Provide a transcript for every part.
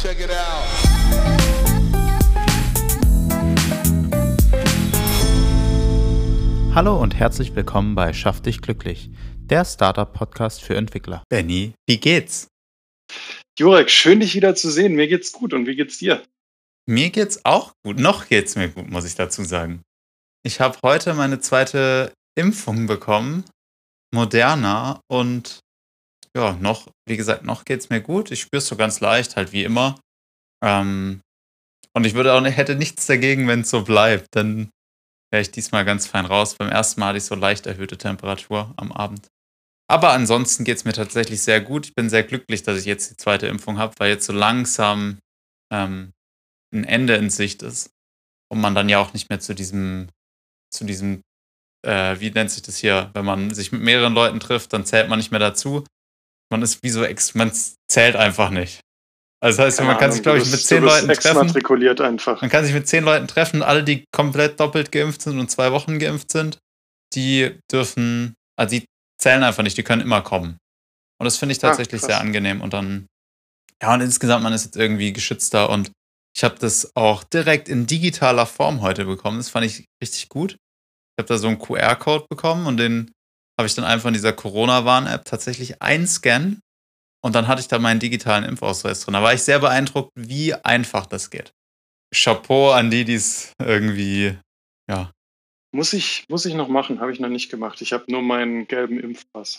Check it out. Hallo und herzlich willkommen bei Schaff dich glücklich, der Startup-Podcast für Entwickler. Benny, wie geht's? Jurek, schön dich wieder zu sehen. Mir geht's gut und wie geht's dir? Mir geht's auch gut. Noch geht's mir gut, muss ich dazu sagen. Ich habe heute meine zweite Impfung bekommen, Moderna, und ja, noch, wie gesagt, noch geht's mir gut. Ich spüre es so ganz leicht, halt wie immer. Ähm, und ich würde auch hätte nichts dagegen, wenn es so bleibt. Dann wäre ich diesmal ganz fein raus. Beim ersten Mal hatte ich so leicht erhöhte Temperatur am Abend. Aber ansonsten geht es mir tatsächlich sehr gut. Ich bin sehr glücklich, dass ich jetzt die zweite Impfung habe, weil jetzt so langsam ähm, ein Ende in Sicht ist. Und man dann ja auch nicht mehr zu diesem, zu diesem, äh, wie nennt sich das hier, wenn man sich mit mehreren Leuten trifft, dann zählt man nicht mehr dazu. Man ist wie so, ex man zählt einfach nicht. Also das heißt, Keine man kann Ahnung, sich, glaube ich, mit zehn Leuten treffen. einfach. Man kann sich mit zehn Leuten treffen, alle, die komplett doppelt geimpft sind und zwei Wochen geimpft sind, die dürfen, also die zählen einfach nicht, die können immer kommen. Und das finde ich Ah, tatsächlich krass. sehr angenenem. Und dann, ja, und insgesamt, man ist jetzt irgendwie geschützter und ich habe das auch direkt in digitaler Form heute bekommen. Das fand ich richtig gut. Ich habe da so einen QR-Code bekommen und den habe ich dann einfach in dieser Corona-Warn-App tatsächlich einscannen und dann hatte ich da meinen digitalen Impfausweis drin. Da war ich sehr beeindruckt, wie einfach das geht. Chapeau an die, die es irgendwie, ja. Muss ich, muss ich noch machen, habe ich noch nicht gemacht. Ich habe nur meinen gelben Impfpass.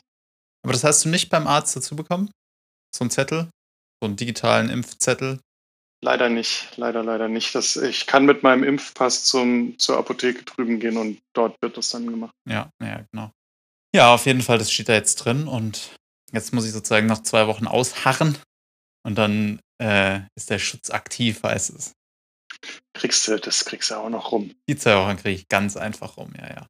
Aber das hast du nicht beim Arzt dazu bekommen? So einen Zettel? So einen digitalen Impfzettel? Leider nicht, leider, leider nicht. Das, ich kann mit meinem Impfpass zum, zur Apotheke drüben gehen und dort wird das dann gemacht. Ja, ja, genau. Ja, auf jeden Fall, das steht da jetzt drin und jetzt muss ich sozusagen noch zwei Wochen ausharren und dann äh, ist der Schutz aktiv, heißt es. Kriegst du, das kriegst du auch noch rum. Die zwei Wochen kriege ich ganz einfach rum, ja, ja.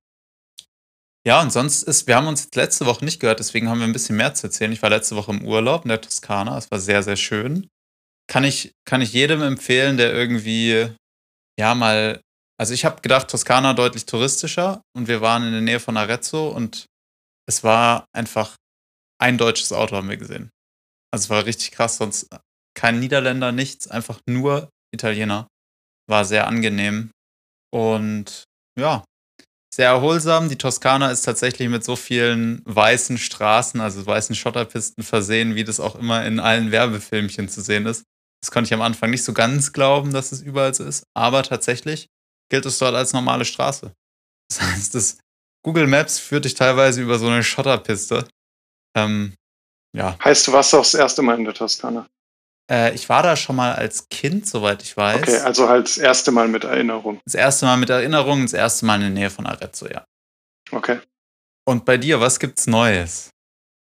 Ja, und sonst ist, wir haben uns jetzt letzte Woche nicht gehört, deswegen haben wir ein bisschen mehr zu erzählen. Ich war letzte Woche im Urlaub in der Toskana, es war sehr, sehr schön. Kann ich, kann ich jedem empfehlen, der irgendwie, ja, mal, also ich habe gedacht, Toskana deutlich touristischer und wir waren in der Nähe von Arezzo und es war einfach ein deutsches Auto haben wir gesehen. Also es war richtig krass, sonst kein Niederländer, nichts, einfach nur Italiener. War sehr angenehm und ja, sehr erholsam. Die Toskana ist tatsächlich mit so vielen weißen Straßen, also weißen Schotterpisten versehen, wie das auch immer in allen Werbefilmchen zu sehen ist. Das konnte ich am Anfang nicht so ganz glauben, dass es überall so ist, aber tatsächlich gilt es dort als normale Straße. Das heißt, das Google Maps führt dich teilweise über so eine Schotterpiste. Ähm, ja, Heißt, du warst auch das erste Mal in der Toskana. äh, ich war da schon mal als Kind, soweit ich weiß. Okay, also halt das erste Mal mit Erinnerung. Das erste Mal mit Erinnerung, das erste Mal in der Nähe von Arezzo, ja. Okay. Und bei dir, was gibt's Neues?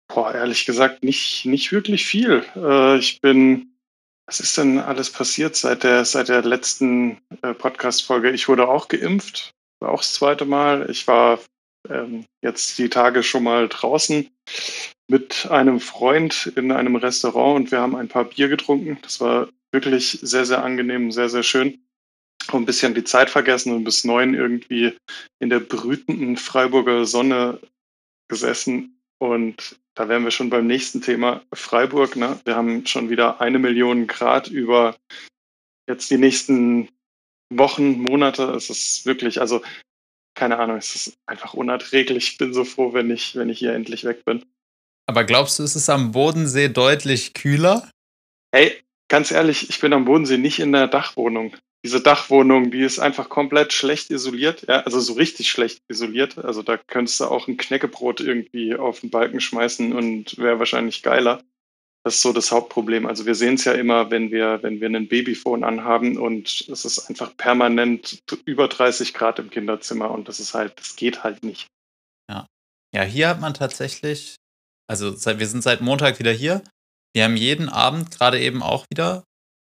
Boah, ehrlich gesagt, nicht, nicht wirklich viel. Äh, ich bin. Was ist denn alles passiert seit der, seit der letzten äh, Podcast-Folge? Ich wurde auch geimpft, war auch das zweite Mal. Ich war ähm, jetzt die Tage schon mal draußen mit einem Freund in einem Restaurant und wir haben ein paar Bier getrunken. Das war wirklich sehr, sehr angenehm, sehr, sehr schön. Auch ein bisschen die Zeit vergessen und bis neun irgendwie in der brütenden Freiburger Sonne gesessen und da wären wir schon beim nächsten Thema. Freiburg, ne? Wir haben schon wieder eine Million Grad über jetzt die nächsten Wochen, Monate. Es ist wirklich, also keine Ahnung, es ist einfach unerträglich. Ich bin so froh, wenn ich, wenn ich hier endlich weg bin. Aber glaubst du, ist es am Bodensee deutlich kühler? Hey, ganz ehrlich, ich bin am Bodensee nicht in der Dachwohnung. Diese Dachwohnung, die ist einfach komplett schlecht isoliert, ja, also so richtig schlecht isoliert. Also da könntest du auch ein Knäckebrot irgendwie auf den Balken schmeißen und wäre wahrscheinlich geiler. Das ist so das Hauptproblem. Also wir sehen es ja immer, wenn wir, wenn wir einen Babyphone anhaben und es ist einfach permanent über 30 Grad im Kinderzimmer und das ist halt, das geht halt nicht. Ja, hier hat man tatsächlich, also seit, wir sind seit Montag wieder hier. Wir haben jeden Abend gerade eben auch wieder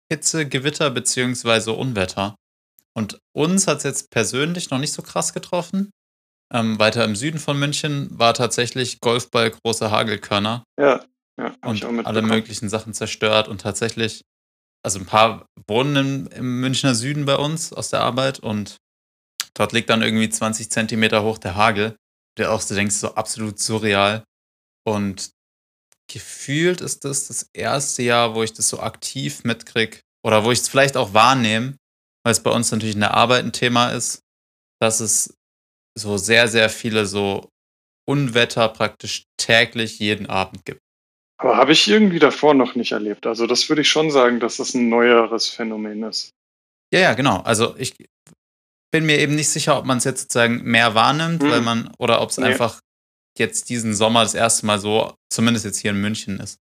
Hitze, Gewitter beziehungsweise Unwetter. Und uns hat es jetzt persönlich noch nicht so krass getroffen. Ähm, weiter im Süden von München war tatsächlich Golfball große Hagelkörner. Ja, ja, und alle möglichen Sachen zerstört und tatsächlich, also ein paar wohnen im, im Münchner Süden bei uns aus der Arbeit und dort liegt dann irgendwie 20 Zentimeter hoch der Hagel, der auch so denkst, so absolut surreal und gefühlt ist das das erste Jahr, wo ich das so aktiv mitkriege oder wo ich es vielleicht auch wahrnehme, weil es bei uns natürlich in der Arbeit ein Thema ist, dass es so sehr, sehr viele so Unwetter praktisch täglich jeden Abend gibt. Aber habe ich irgendwie davor noch nicht erlebt. Also das würde ich schon sagen, dass das ein neueres Phänomen ist. Ja, ja, genau. Also ich bin mir eben nicht sicher, ob man es jetzt sozusagen mehr wahrnimmt, hm. weil man, oder ob es nee. einfach jetzt diesen Sommer das erste Mal so, zumindest jetzt hier in München ist.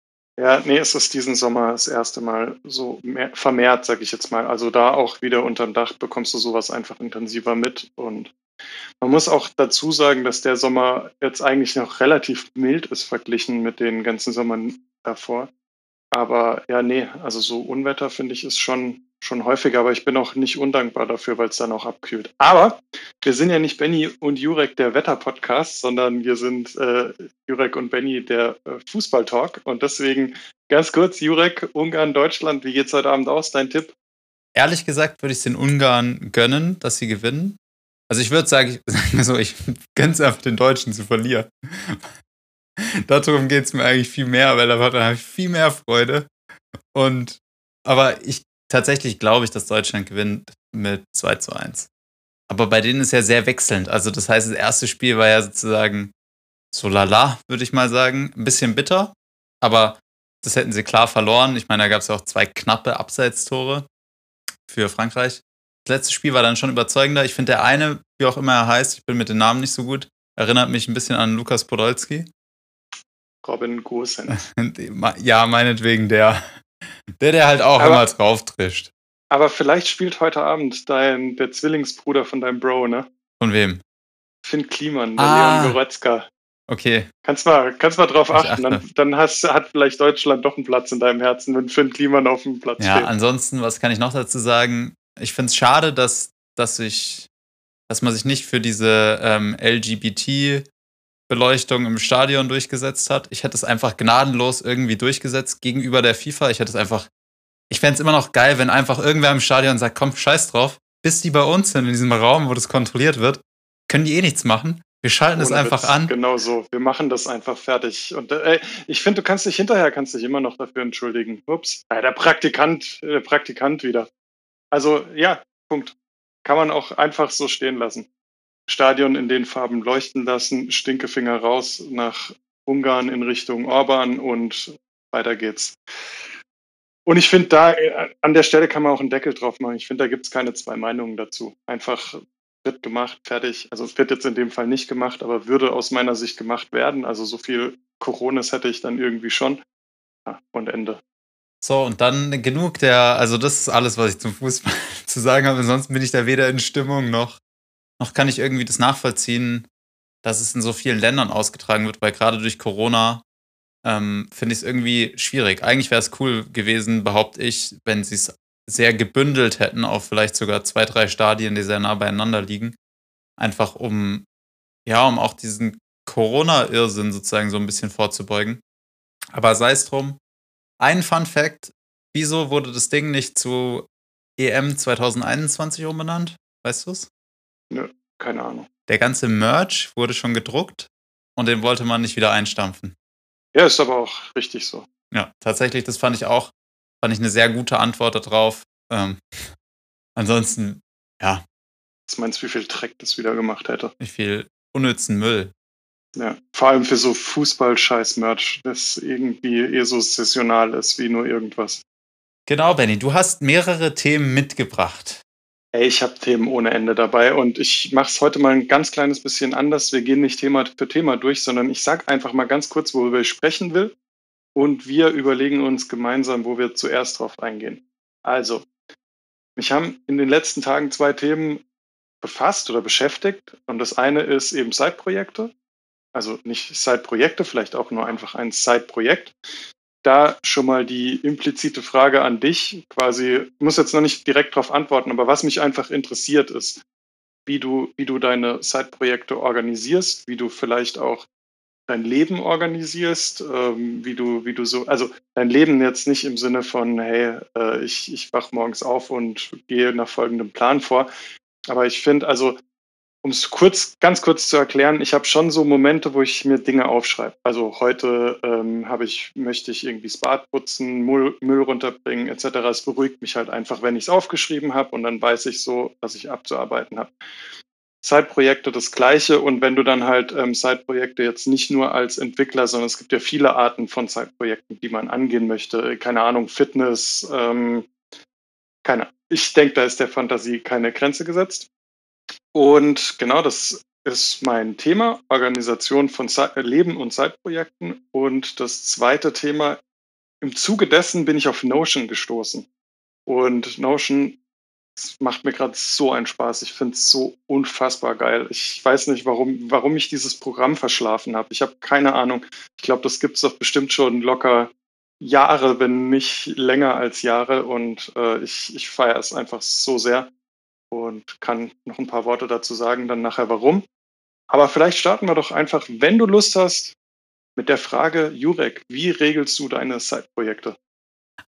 Ja, nee, es ist diesen Sommer das erste Mal so mehr, vermehrt, sag ich jetzt mal. Also da auch wieder unterm Dach bekommst du sowas einfach intensiver mit. Und man muss auch dazu sagen, dass der Sommer jetzt eigentlich noch relativ mild ist verglichen mit den ganzen Sommern davor. Aber ja, nee, also so Unwetter finde ich ist schon schon häufiger, aber ich bin auch nicht undankbar dafür, weil es dann auch abkühlt. Aber wir sind ja nicht Benny und Jurek der Wetter-Podcast, sondern wir sind äh, Jurek und Benny der äh, Fußball-Talk. Und deswegen ganz kurz, Jurek, Ungarn, Deutschland, wie geht's heute Abend aus? Dein Tipp? Ehrlich gesagt würde ich es den Ungarn gönnen, dass sie gewinnen. Also ich würde sagen, ich, so, ich gönne es einfach den Deutschen zu verlieren. Darum geht es mir eigentlich viel mehr, weil da habe ich viel mehr Freude. Und aber ich tatsächlich glaube ich, dass Deutschland gewinnt mit 2 zu 1. Aber bei denen ist ja sehr wechselnd. Also das heißt, das erste Spiel war ja sozusagen so lala, würde ich mal sagen. Ein bisschen bitter, aber das hätten sie klar verloren. Ich meine, da gab es ja auch zwei knappe Abseitstore für Frankreich. Das letzte Spiel war dann schon überzeugender. Ich finde, der eine, wie auch immer er heißt, ich bin mit den Namen nicht so gut, erinnert mich ein bisschen an Lukas Podolski. Robin Gosen. ja, meinetwegen der. Der, der halt auch aber, immer drauf trischt. Aber vielleicht spielt heute Abend dein, der Zwillingsbruder von deinem Bro, ne? Von wem? Finn Kliman, der ah, Leon Goretzka. Okay. Kannst mal, kannst mal drauf achten. Dann, dann hast, hat vielleicht Deutschland doch einen Platz in deinem Herzen, wenn Finn Kliman auf dem Platz ja, steht. Ja, ansonsten, was kann ich noch dazu sagen? Ich finde es schade, dass, dass ich, dass man sich nicht für diese ähm, LGBT Beleuchtung im Stadion durchgesetzt hat. Ich hätte es einfach gnadenlos irgendwie durchgesetzt gegenüber der FIFA. Ich hätte es einfach. Ich fände es immer noch geil, wenn einfach irgendwer im Stadion sagt, komm, scheiß drauf, bis die bei uns sind, in diesem Raum, wo das kontrolliert wird, können die eh nichts machen. Wir schalten Ohne es einfach Witz. an. Genau so. Wir machen das einfach fertig. Und äh, ich finde, du kannst dich hinterher kannst dich immer noch dafür entschuldigen. Ups. Ja, der Praktikant, der Praktikant wieder. Also ja, Punkt. Kann man auch einfach so stehen lassen. Stadion in den Farben leuchten lassen, Stinkefinger raus nach Ungarn in Richtung Orban und weiter geht's. Und ich finde, da äh, an der Stelle kann man auch einen Deckel drauf machen. Ich finde, da gibt es keine zwei Meinungen dazu. Einfach wird gemacht, fertig. Also es wird jetzt in dem Fall nicht gemacht, aber würde aus meiner Sicht gemacht werden. Also so viel Coronas hätte ich dann irgendwie schon. Ja, und Ende. So, und dann genug der, also das ist alles, was ich zum Fußball zu sagen habe. Ansonsten bin ich da weder in Stimmung noch noch kann ich irgendwie das nachvollziehen, dass es in so vielen Ländern ausgetragen wird, weil gerade durch Corona ähm, finde ich es irgendwie schwierig. Eigentlich wäre es cool gewesen, behaupte ich, wenn sie es sehr gebündelt hätten auf vielleicht sogar zwei, drei Stadien, die sehr nah beieinander liegen. Einfach um, ja, um auch diesen Corona-Irrsinn sozusagen so ein bisschen vorzubeugen. Aber sei es drum. Ein Fun Fact: Wieso wurde das Ding nicht zu EM 2021 umbenannt? Weißt du es? Nö, keine Ahnung. Der ganze Merch wurde schon gedruckt und den wollte man nicht wieder einstampfen. Ja, ist aber auch richtig so. Ja, tatsächlich, das fand ich auch, fand ich eine sehr gute Antwort darauf. Ähm, ansonsten, ja. Was meinst du, wie viel Dreck das wieder gemacht hätte? Wie viel unnützen Müll. Ja, vor allem für so Fußball-Scheiß-Merch, das irgendwie eher so saisonal ist wie nur irgendwas. Genau, Benny, du hast mehrere Themen mitgebracht. Ey, ich habe Themen ohne Ende dabei und ich mache es heute mal ein ganz kleines bisschen anders. Wir gehen nicht Thema für Thema durch, sondern ich sage einfach mal ganz kurz, worüber ich sprechen will und wir überlegen uns gemeinsam, wo wir zuerst drauf eingehen. Also, mich haben in den letzten Tagen zwei Themen befasst oder beschäftigt und das eine ist eben Side-Projekte. Also nicht Side-Projekte, vielleicht auch nur einfach ein Side-Projekt da schon mal die implizite Frage an dich, quasi, muss jetzt noch nicht direkt darauf antworten, aber was mich einfach interessiert ist, wie du, wie du deine Side-Projekte organisierst, wie du vielleicht auch dein Leben organisierst, ähm, wie du, wie du so, also dein Leben jetzt nicht im Sinne von, hey, äh, ich, ich wach morgens auf und gehe nach folgendem Plan vor. Aber ich finde, also um es kurz, ganz kurz zu erklären, ich habe schon so Momente, wo ich mir Dinge aufschreibe. Also heute ähm, habe ich, möchte ich irgendwie das Bad putzen, Müll, Müll runterbringen, etc. Es beruhigt mich halt einfach, wenn ich es aufgeschrieben habe und dann weiß ich so, was ich abzuarbeiten habe. Side-Projekte das Gleiche und wenn du dann halt ähm, Side-Projekte jetzt nicht nur als Entwickler, sondern es gibt ja viele Arten von Side-Projekten, die man angehen möchte. Keine Ahnung, Fitness, ähm, keine. Ich denke, da ist der Fantasie keine Grenze gesetzt. Und genau das ist mein Thema, Organisation von Leben und Zeitprojekten. Und das zweite Thema, im Zuge dessen bin ich auf Notion gestoßen. Und Notion macht mir gerade so einen Spaß. Ich finde es so unfassbar geil. Ich weiß nicht, warum, warum ich dieses Programm verschlafen habe. Ich habe keine Ahnung. Ich glaube, das gibt es doch bestimmt schon locker Jahre, wenn nicht länger als Jahre. Und äh, ich, ich feiere es einfach so sehr und kann noch ein paar Worte dazu sagen, dann nachher warum. Aber vielleicht starten wir doch einfach, wenn du Lust hast, mit der Frage, Jurek, wie regelst du deine Side-Projekte?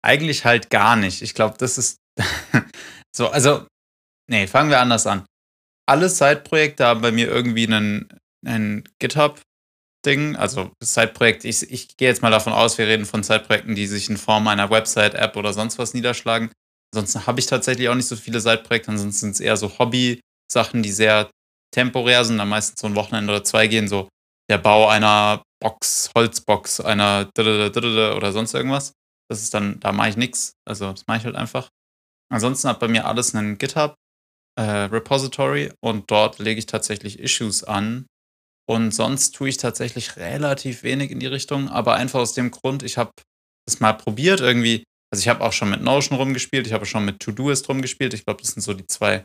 Eigentlich halt gar nicht. Ich glaube, das ist so, also, nee, fangen wir anders an. Alle Side-Projekte haben bei mir irgendwie einen, einen GitHub-Ding. Also Side-Projekt, ich, ich gehe jetzt mal davon aus, wir reden von Side-Projekten, die sich in Form einer Website, App oder sonst was niederschlagen. Ansonsten habe ich tatsächlich auch nicht so viele Side-Projekte, ansonsten sind es eher so Hobby-Sachen, die sehr temporär sind, dann meistens so ein Wochenende oder zwei gehen, so der Bau einer Box, Holzbox, einer oder sonst irgendwas. Das ist dann, da mache ich nichts. Also das mache ich halt einfach. Ansonsten hat bei mir alles einen GitHub äh, Repository und dort lege ich tatsächlich Issues an. Und sonst tue ich tatsächlich relativ wenig in die Richtung, aber einfach aus dem Grund, ich habe es mal probiert irgendwie also ich habe auch schon mit Notion rumgespielt, ich habe schon mit Todoist rumgespielt. Ich glaube, das sind so die zwei.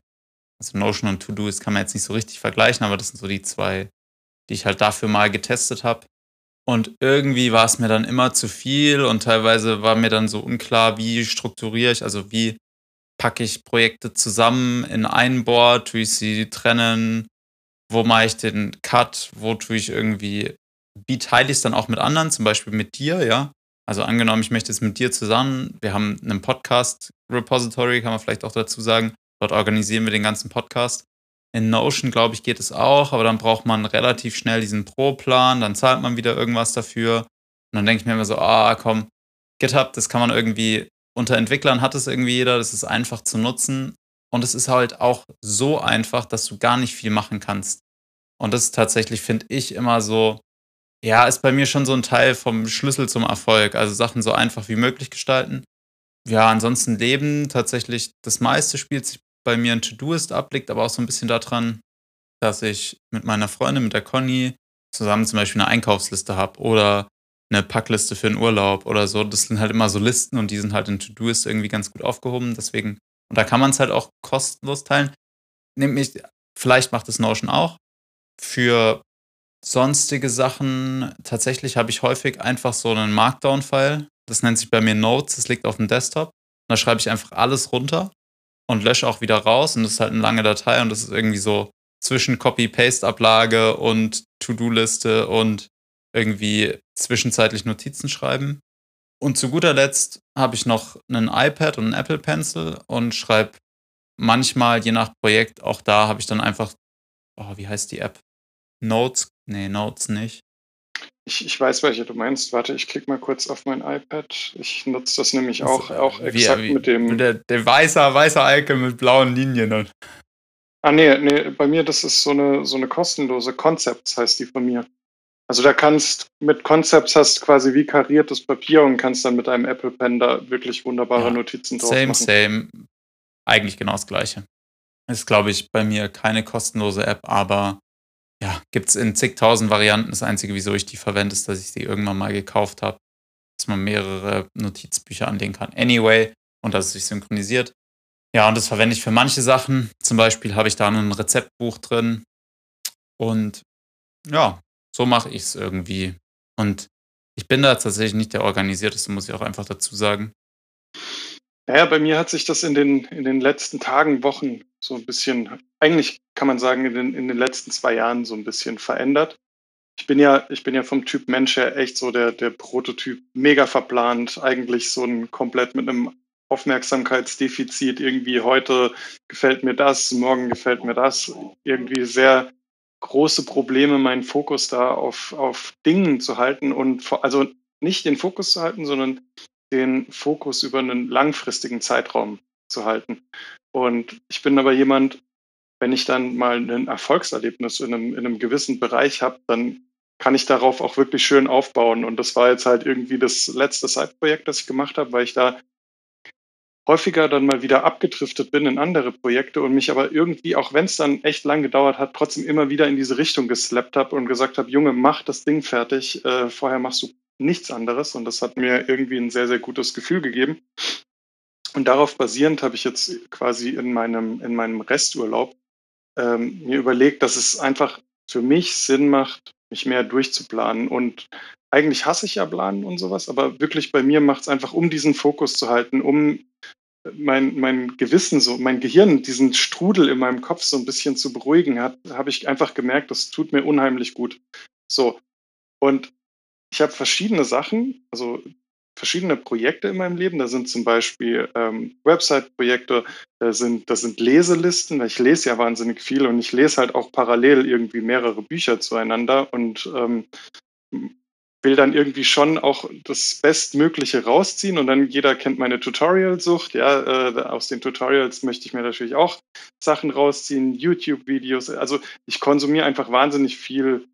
Also Notion und Todoist kann man jetzt nicht so richtig vergleichen, aber das sind so die zwei, die ich halt dafür mal getestet habe. Und irgendwie war es mir dann immer zu viel und teilweise war mir dann so unklar, wie strukturiere ich, also wie packe ich Projekte zusammen in ein Board, tue ich sie trennen, wo mache ich den Cut, wo tue ich irgendwie, wie teile ich es dann auch mit anderen, zum Beispiel mit dir, ja. Also angenommen, ich möchte jetzt mit dir zusammen, wir haben einen Podcast-Repository, kann man vielleicht auch dazu sagen. Dort organisieren wir den ganzen Podcast. In Notion, glaube ich, geht es auch, aber dann braucht man relativ schnell diesen Pro-Plan, dann zahlt man wieder irgendwas dafür. Und dann denke ich mir immer so, ah, komm, GitHub, das kann man irgendwie, unter Entwicklern hat es irgendwie jeder, das ist einfach zu nutzen. Und es ist halt auch so einfach, dass du gar nicht viel machen kannst. Und das ist tatsächlich, finde ich, immer so ja, ist bei mir schon so ein Teil vom Schlüssel zum Erfolg. Also Sachen so einfach wie möglich gestalten. Ja, ansonsten Leben tatsächlich, das meiste spielt sich bei mir in To-Doist ab, liegt aber auch so ein bisschen daran, dass ich mit meiner Freundin, mit der Conny, zusammen zum Beispiel eine Einkaufsliste habe oder eine Packliste für einen Urlaub oder so. Das sind halt immer so Listen und die sind halt in To-Doist irgendwie ganz gut aufgehoben. Deswegen, und da kann man es halt auch kostenlos teilen. Nämlich, vielleicht macht es Notion auch. Für sonstige Sachen, tatsächlich habe ich häufig einfach so einen Markdown-File. Das nennt sich bei mir Notes, das liegt auf dem Desktop. Und da schreibe ich einfach alles runter und lösche auch wieder raus. Und das ist halt eine lange Datei und das ist irgendwie so zwischen Copy-Paste-Ablage und To-Do-Liste und irgendwie zwischenzeitlich Notizen schreiben. Und zu guter Letzt habe ich noch einen iPad und einen Apple Pencil und schreibe manchmal, je nach Projekt, auch da habe ich dann einfach, oh, wie heißt die App? Notes Nee, Notes nicht. Ich, ich weiß, welche du meinst. Warte, ich klicke mal kurz auf mein iPad. Ich nutze das nämlich auch, das, auch exakt wie, mit dem. Der, der weiße, weiße Icon mit blauen Linien. Ah, nee, nee, bei mir, das ist so eine, so eine kostenlose Concepts, heißt die von mir. Also da kannst, mit Concepts hast quasi wie kariertes Papier und kannst dann mit einem Apple Pen da wirklich wunderbare ja, Notizen drauf same, machen. Same, same. Eigentlich genau das Gleiche. Ist, glaube ich, bei mir keine kostenlose App, aber ja, gibt es in zigtausend Varianten. Das Einzige, wieso ich die verwende, ist, dass ich sie irgendwann mal gekauft habe, dass man mehrere Notizbücher anlegen kann. Anyway, und dass es sich synchronisiert. Ja, und das verwende ich für manche Sachen. Zum Beispiel habe ich da ein Rezeptbuch drin. Und ja, so mache ich es irgendwie. Und ich bin da tatsächlich nicht der Organisierteste, muss ich auch einfach dazu sagen. Naja, bei mir hat sich das in den, in den letzten Tagen, Wochen so ein bisschen, eigentlich kann man sagen, in den, in den letzten zwei Jahren so ein bisschen verändert. Ich bin ja, ich bin ja vom Typ Mensch her echt so der, der Prototyp, mega verplant, eigentlich so ein komplett mit einem Aufmerksamkeitsdefizit, irgendwie heute gefällt mir das, morgen gefällt mir das, irgendwie sehr große Probleme, meinen Fokus da auf, auf Dingen zu halten und also nicht den Fokus zu halten, sondern den Fokus über einen langfristigen Zeitraum zu halten. Und ich bin aber jemand, wenn ich dann mal ein Erfolgserlebnis in einem, in einem gewissen Bereich habe, dann kann ich darauf auch wirklich schön aufbauen. Und das war jetzt halt irgendwie das letzte Side-Projekt, das ich gemacht habe, weil ich da häufiger dann mal wieder abgedriftet bin in andere Projekte und mich aber irgendwie, auch wenn es dann echt lang gedauert hat, trotzdem immer wieder in diese Richtung geslappt habe und gesagt habe, Junge, mach das Ding fertig, äh, vorher machst du nichts anderes. Und das hat mir irgendwie ein sehr, sehr gutes Gefühl gegeben. Und darauf basierend habe ich jetzt quasi in meinem, in meinem Resturlaub ähm, mir überlegt, dass es einfach für mich Sinn macht, mich mehr durchzuplanen. Und eigentlich hasse ich ja Planen und sowas, aber wirklich bei mir macht es einfach, um diesen Fokus zu halten, um mein, mein Gewissen, so mein Gehirn, diesen Strudel in meinem Kopf so ein bisschen zu beruhigen habe ich einfach gemerkt, das tut mir unheimlich gut. So. Und ich habe verschiedene Sachen, also verschiedene Projekte in meinem Leben. Da sind zum Beispiel ähm, Website-Projekte, da sind, da sind Leselisten, ich lese ja wahnsinnig viel und ich lese halt auch parallel irgendwie mehrere Bücher zueinander und ähm, will dann irgendwie schon auch das Bestmögliche rausziehen und dann jeder kennt meine Tutorial-Sucht. Ja, äh, aus den Tutorials möchte ich mir natürlich auch Sachen rausziehen, YouTube-Videos. Also ich konsumiere einfach wahnsinnig viel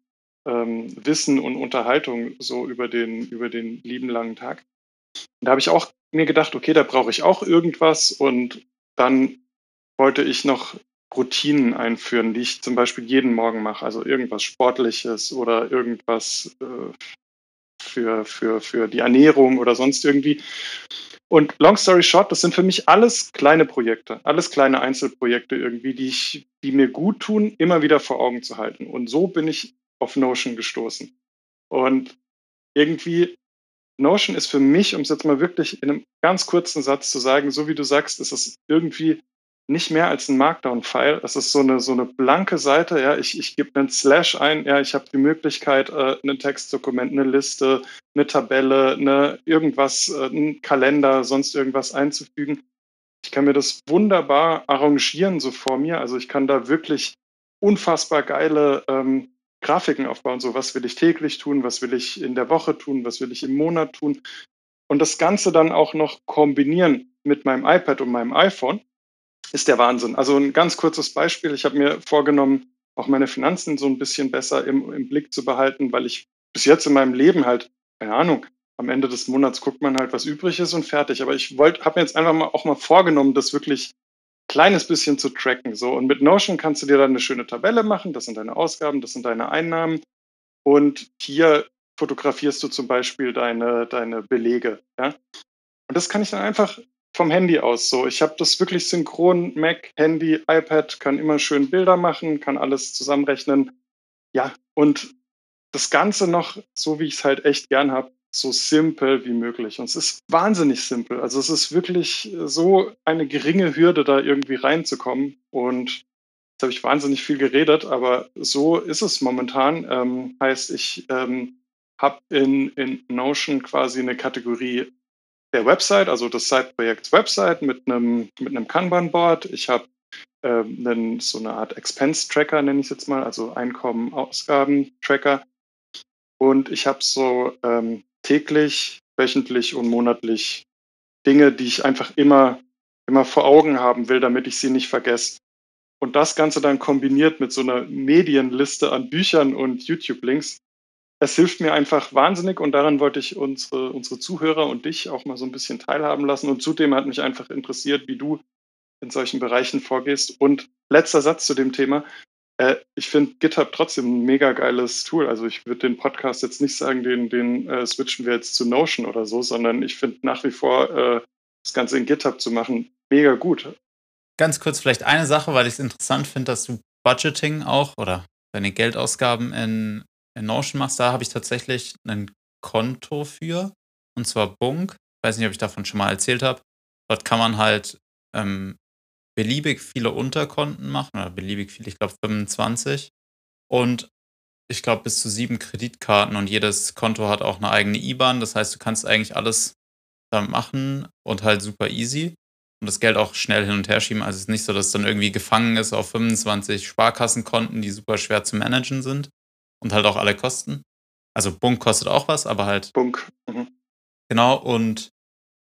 ähm, Wissen und Unterhaltung so über den, über den lieben langen Tag. Und da habe ich auch mir gedacht, okay, da brauche ich auch irgendwas und dann wollte ich noch Routinen einführen, die ich zum Beispiel jeden Morgen mache, also irgendwas Sportliches oder irgendwas äh, für, für, für die Ernährung oder sonst irgendwie. Und long story short, das sind für mich alles kleine Projekte, alles kleine Einzelprojekte irgendwie, die ich, die mir gut tun, immer wieder vor Augen zu halten. Und so bin ich auf Notion gestoßen. Und irgendwie, Notion ist für mich, um es jetzt mal wirklich in einem ganz kurzen Satz zu sagen, so wie du sagst, ist es irgendwie nicht mehr als ein Markdown-File. Es ist so eine, so eine blanke Seite. Ja, ich, ich gebe einen Slash ein. Ja, ich habe die Möglichkeit, äh, ein Textdokument, eine Liste, eine Tabelle, eine irgendwas, äh, einen Kalender, sonst irgendwas einzufügen. Ich kann mir das wunderbar arrangieren so vor mir. Also ich kann da wirklich unfassbar geile ähm, Grafiken aufbauen. So, was will ich täglich tun? Was will ich in der Woche tun? Was will ich im Monat tun? Und das Ganze dann auch noch kombinieren mit meinem iPad und meinem iPhone ist der Wahnsinn. Also ein ganz kurzes Beispiel. Ich habe mir vorgenommen, auch meine Finanzen so ein bisschen besser im, im Blick zu behalten, weil ich bis jetzt in meinem Leben halt, keine Ahnung, am Ende des Monats guckt man halt, was übrig ist und fertig. Aber ich wollte, habe mir jetzt einfach mal auch mal vorgenommen, das wirklich kleines bisschen zu tracken. So und mit Notion kannst du dir dann eine schöne Tabelle machen. Das sind deine Ausgaben, das sind deine Einnahmen. Und hier fotografierst du zum Beispiel deine, deine Belege. Ja? Und das kann ich dann einfach vom Handy aus so. Ich habe das wirklich synchron, Mac, Handy, iPad, kann immer schön Bilder machen, kann alles zusammenrechnen. Ja, und das Ganze noch so, wie ich es halt echt gern habe, so simpel wie möglich. Und es ist wahnsinnig simpel. Also es ist wirklich so eine geringe Hürde, da irgendwie reinzukommen. Und jetzt habe ich wahnsinnig viel geredet, aber so ist es momentan. Ähm, heißt, ich ähm, habe in, in Notion quasi eine Kategorie der Website, also des Site-Projekts Website mit einem, mit einem Kanban-Board. Ich habe ähm, so eine Art Expense-Tracker, nenne ich es jetzt mal, also Einkommen, Ausgaben-Tracker. Und ich habe so ähm, täglich, wöchentlich und monatlich Dinge, die ich einfach immer, immer vor Augen haben will, damit ich sie nicht vergesse. Und das Ganze dann kombiniert mit so einer Medienliste an Büchern und YouTube-Links, es hilft mir einfach wahnsinnig und daran wollte ich unsere, unsere Zuhörer und dich auch mal so ein bisschen teilhaben lassen. Und zudem hat mich einfach interessiert, wie du in solchen Bereichen vorgehst. Und letzter Satz zu dem Thema. Äh, ich finde GitHub trotzdem ein mega geiles Tool. Also ich würde den Podcast jetzt nicht sagen, den, den äh, switchen wir jetzt zu Notion oder so, sondern ich finde nach wie vor äh, das Ganze in GitHub zu machen mega gut. Ganz kurz vielleicht eine Sache, weil ich es interessant finde, dass du Budgeting auch oder deine Geldausgaben in in Notion machst, da habe ich tatsächlich ein Konto für. Und zwar Bunk. Ich weiß nicht, ob ich davon schon mal erzählt habe. Dort kann man halt ähm, beliebig viele Unterkonten machen, oder beliebig viele, ich glaube 25. Und ich glaube bis zu sieben Kreditkarten und jedes Konto hat auch eine eigene IBAN. Das heißt, du kannst eigentlich alles damit machen und halt super easy und das Geld auch schnell hin und her schieben. Also es ist nicht so, dass es dann irgendwie gefangen ist auf 25 Sparkassenkonten, die super schwer zu managen sind und halt auch alle kosten. Also Bunk kostet auch was, aber halt. Bunk. Mhm. Genau, und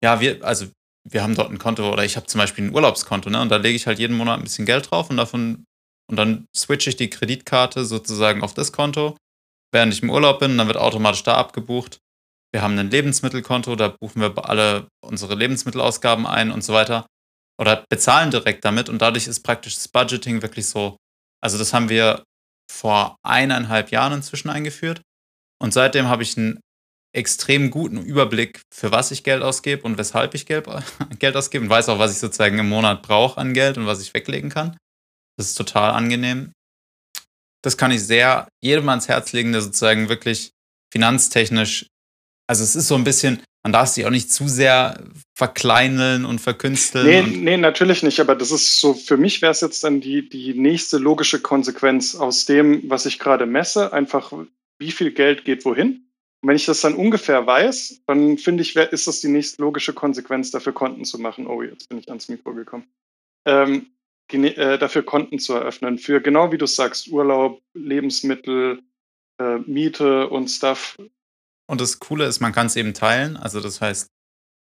ja, wir, also wir haben dort ein Konto oder ich habe zum Beispiel ein Urlaubskonto, ne? Und da lege ich halt jeden Monat ein bisschen Geld drauf und davon und dann switche ich die Kreditkarte sozusagen auf das Konto, während ich im Urlaub bin, dann wird automatisch da abgebucht. Wir haben ein Lebensmittelkonto, da buchen wir alle unsere Lebensmittelausgaben ein und so weiter. Oder bezahlen direkt damit und dadurch ist praktisch das Budgeting wirklich so. Also das haben wir vor eineinhalb Jahren inzwischen eingeführt. Und seitdem habe ich einen extrem guten Überblick, für was ich Geld ausgebe und weshalb ich Geld, Geld ausgebe und weiß auch, was ich sozusagen im Monat brauche an Geld und was ich weglegen kann. Das ist total angenehm. Das kann ich sehr jedem ans Herz legen, der sozusagen wirklich finanztechnisch, also es ist so ein bisschen, man darf sich auch nicht zu sehr verkleineln und verkünsteln. Nee, und nee, natürlich nicht, aber das ist so, für mich wäre es jetzt dann die, die nächste logische Konsequenz aus dem, was ich gerade messe, einfach wie viel Geld geht wohin. Und wenn ich das dann ungefähr weiß, dann finde ich, ist das die nächste logische Konsequenz, dafür Konten zu machen. Oh, jetzt bin ich ans Mikro gekommen. Ähm, äh, dafür Konten zu eröffnen. Für genau wie du sagst, Urlaub, Lebensmittel, äh, Miete und Stuff. Und das Coole ist, man kann es eben teilen. Also das heißt,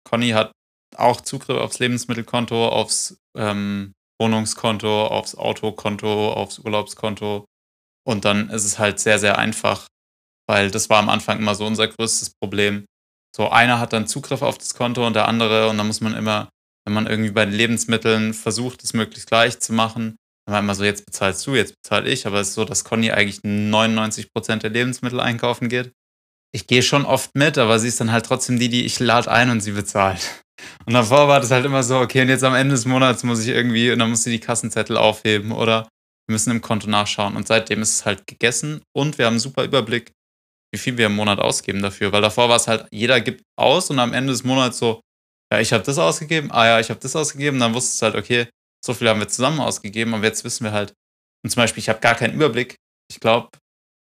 Conny hat auch Zugriff aufs Lebensmittelkonto, aufs ähm, Wohnungskonto, aufs Autokonto, aufs Urlaubskonto. Und dann ist es halt sehr, sehr einfach, weil das war am Anfang immer so unser größtes Problem. So einer hat dann Zugriff auf das Konto und der andere und dann muss man immer wenn man irgendwie bei den Lebensmitteln versucht, es möglichst gleich zu machen, dann war immer so, jetzt bezahlst du, jetzt bezahle ich, aber es ist so, dass Conny eigentlich 99 Prozent der Lebensmittel einkaufen geht. Ich gehe schon oft mit, aber sie ist dann halt trotzdem die, die ich lade ein und sie bezahlt. Und davor war das halt immer so, okay, und jetzt am Ende des Monats muss ich irgendwie, und dann muss sie die Kassenzettel aufheben oder wir müssen im Konto nachschauen. Und seitdem ist es halt gegessen und wir haben einen super Überblick, wie viel wir im Monat ausgeben dafür. Weil davor war es halt, jeder gibt aus und am Ende des Monats so, ja, ich habe das ausgegeben, ah ja, ich habe das ausgegeben, dann wusstest du halt, okay, so viel haben wir zusammen ausgegeben, aber jetzt wissen wir halt, und zum Beispiel, ich habe gar keinen Überblick. Ich glaube,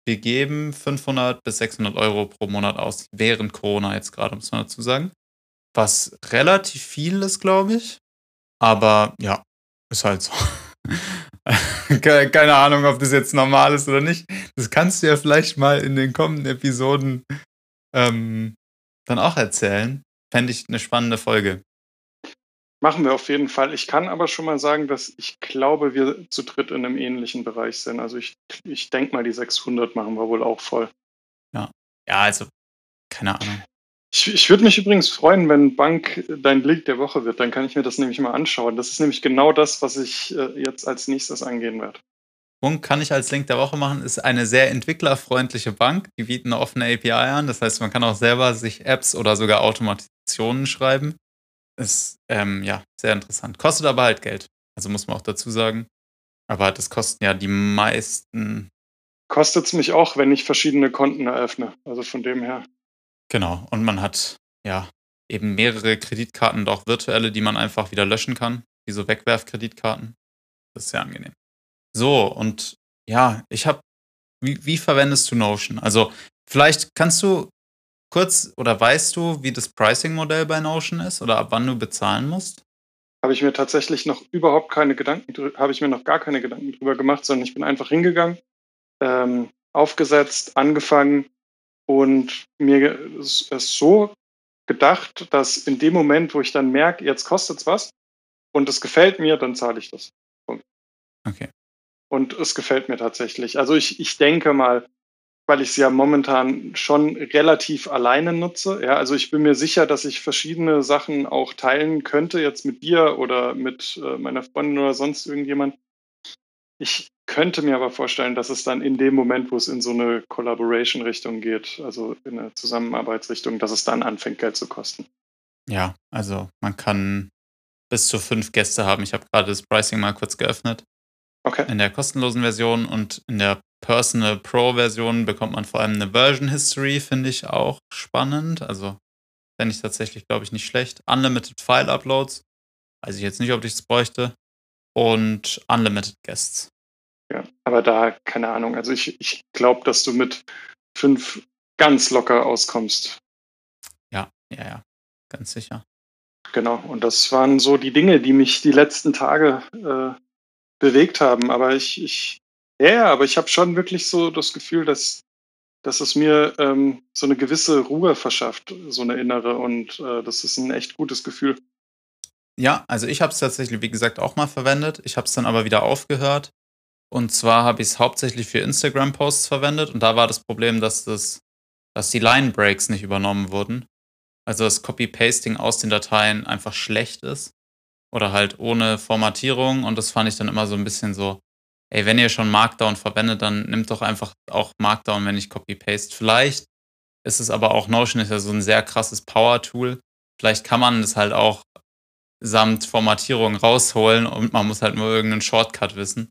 wir geben 500 bis 600 Euro pro Monat aus, während Corona jetzt gerade, muss man dazu sagen. Was relativ viel ist, glaube ich. Aber ja, ist halt so. Keine Ahnung, ob das jetzt normal ist oder nicht. Das kannst du ja vielleicht mal in den kommenden Episoden ähm, dann auch erzählen. Fände ich eine spannende Folge. Machen wir auf jeden Fall. Ich kann aber schon mal sagen, dass ich glaube, wir zu dritt in einem ähnlichen Bereich sind. Also ich, ich denke mal, die 600 machen wir wohl auch voll. Ja, ja also keine Ahnung. Ich, ich würde mich übrigens freuen, wenn Bank dein Link der Woche wird. Dann kann ich mir das nämlich mal anschauen. Das ist nämlich genau das, was ich äh, jetzt als nächstes angehen werde. Punkt kann ich als Link der Woche machen, ist eine sehr entwicklerfreundliche Bank. Die bieten eine offene API an. Das heißt, man kann auch selber sich Apps oder sogar Automatisationen schreiben. Ist ähm, ja sehr interessant. Kostet aber halt Geld. Also muss man auch dazu sagen. Aber das kosten ja die meisten. Kostet es mich auch, wenn ich verschiedene Konten eröffne. Also von dem her. Genau. Und man hat ja eben mehrere Kreditkarten und auch virtuelle, die man einfach wieder löschen kann. Wie so Wegwerfkreditkarten. Das ist sehr angenehm. So, und ja, ich habe, wie, wie verwendest du Notion? Also vielleicht kannst du kurz oder weißt du, wie das Pricing-Modell bei Notion ist oder ab wann du bezahlen musst? Habe ich mir tatsächlich noch überhaupt keine Gedanken, habe ich mir noch gar keine Gedanken drüber gemacht, sondern ich bin einfach hingegangen, ähm, aufgesetzt, angefangen und mir ist so gedacht, dass in dem Moment, wo ich dann merke, jetzt kostet es was und es gefällt mir, dann zahle ich das. Punkt. Okay. Und es gefällt mir tatsächlich. Also ich, ich denke mal, weil ich es ja momentan schon relativ alleine nutze. Ja, also ich bin mir sicher, dass ich verschiedene Sachen auch teilen könnte, jetzt mit dir oder mit äh, meiner Freundin oder sonst irgendjemand. Ich könnte mir aber vorstellen, dass es dann in dem Moment, wo es in so eine Collaboration-Richtung geht, also in eine Zusammenarbeitsrichtung, dass es dann anfängt, Geld zu kosten. Ja, also man kann bis zu fünf Gäste haben. Ich habe gerade das Pricing mal kurz geöffnet. Okay. In der kostenlosen Version und in der Personal Pro Version bekommt man vor allem eine Version History, finde ich auch spannend. Also fände ich tatsächlich, glaube ich, nicht schlecht. Unlimited File Uploads. Weiß ich jetzt nicht, ob ich es bräuchte. Und Unlimited Guests. Ja, aber da, keine Ahnung. Also ich, ich glaube, dass du mit fünf ganz locker auskommst. Ja, ja, ja. Ganz sicher. Genau, und das waren so die Dinge, die mich die letzten Tage äh, bewegt haben. Aber ich, ich ja, ja, aber ich habe schon wirklich so das Gefühl, dass, dass es mir ähm, so eine gewisse Ruhe verschafft, so eine innere. Und äh, das ist ein echt gutes Gefühl. Ja, also ich habe es tatsächlich, wie gesagt, auch mal verwendet. Ich habe es dann aber wieder aufgehört. Und zwar habe ich es hauptsächlich für Instagram-Posts verwendet. Und da war das Problem, dass, das, dass die Line-Breaks nicht übernommen wurden. Also das Copy-Pasting aus den Dateien einfach schlecht ist. Oder halt ohne Formatierung. Und das fand ich dann immer so ein bisschen so, ey, wenn ihr schon Markdown verwendet, dann nimmt doch einfach auch Markdown, wenn ich Copy-Paste. Vielleicht ist es aber auch, Notion ist ja so ein sehr krasses Power-Tool. Vielleicht kann man es halt auch samt Formatierung rausholen und man muss halt nur irgendeinen Shortcut wissen.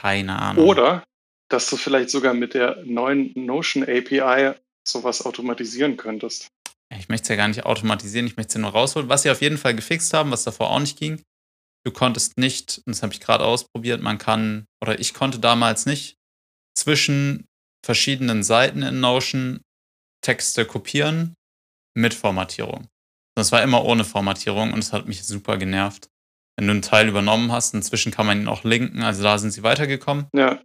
Keine Ahnung. Oder, dass du vielleicht sogar mit der neuen Notion API sowas automatisieren könntest. Ich möchte es ja gar nicht automatisieren, ich möchte es ja nur rausholen. Was sie auf jeden Fall gefixt haben, was davor auch nicht ging, du konntest nicht, und das habe ich gerade ausprobiert, man kann, oder ich konnte damals nicht, zwischen verschiedenen Seiten in Notion Texte kopieren mit Formatierung. Das war immer ohne Formatierung und es hat mich super genervt. Wenn du einen Teil übernommen hast, inzwischen kann man ihn auch linken, also da sind sie weitergekommen. Ja.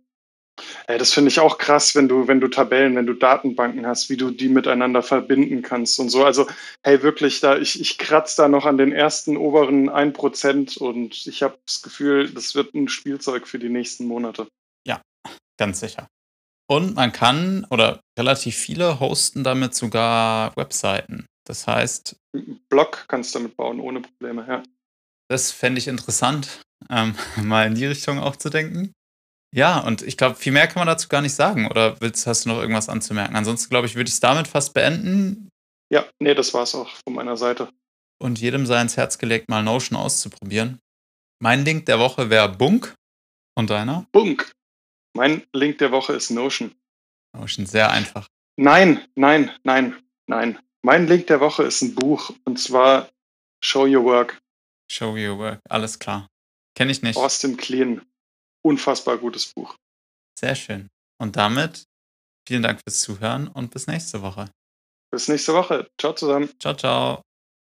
Ey, das finde ich auch krass, wenn du, wenn du Tabellen, wenn du Datenbanken hast, wie du die miteinander verbinden kannst und so. Also, hey, wirklich, da, ich, ich kratze da noch an den ersten oberen 1% und ich habe das Gefühl, das wird ein Spielzeug für die nächsten Monate. Ja, ganz sicher. Und man kann, oder relativ viele hosten damit sogar Webseiten. Das heißt. Blog kannst du damit bauen, ohne Probleme, ja. Das fände ich interessant, ähm, mal in die Richtung auch zu denken. Ja, und ich glaube, viel mehr kann man dazu gar nicht sagen. Oder willst, hast du noch irgendwas anzumerken? Ansonsten, glaube ich, würde ich es damit fast beenden. Ja, nee, das war es auch von meiner Seite. Und jedem sei ins Herz gelegt, mal Notion auszuprobieren. Mein Link der Woche wäre Bunk. Und deiner? Bunk. Mein Link der Woche ist Notion. Notion, sehr einfach. Nein, nein, nein, nein. Mein Link der Woche ist ein Buch und zwar Show Your Work. Show Your Work, alles klar. Kenne ich nicht. Austin Klein unfassbar gutes Buch. Sehr schön. Und damit vielen Dank fürs Zuhören und bis nächste Woche. Bis nächste Woche. Ciao zusammen. Ciao, ciao.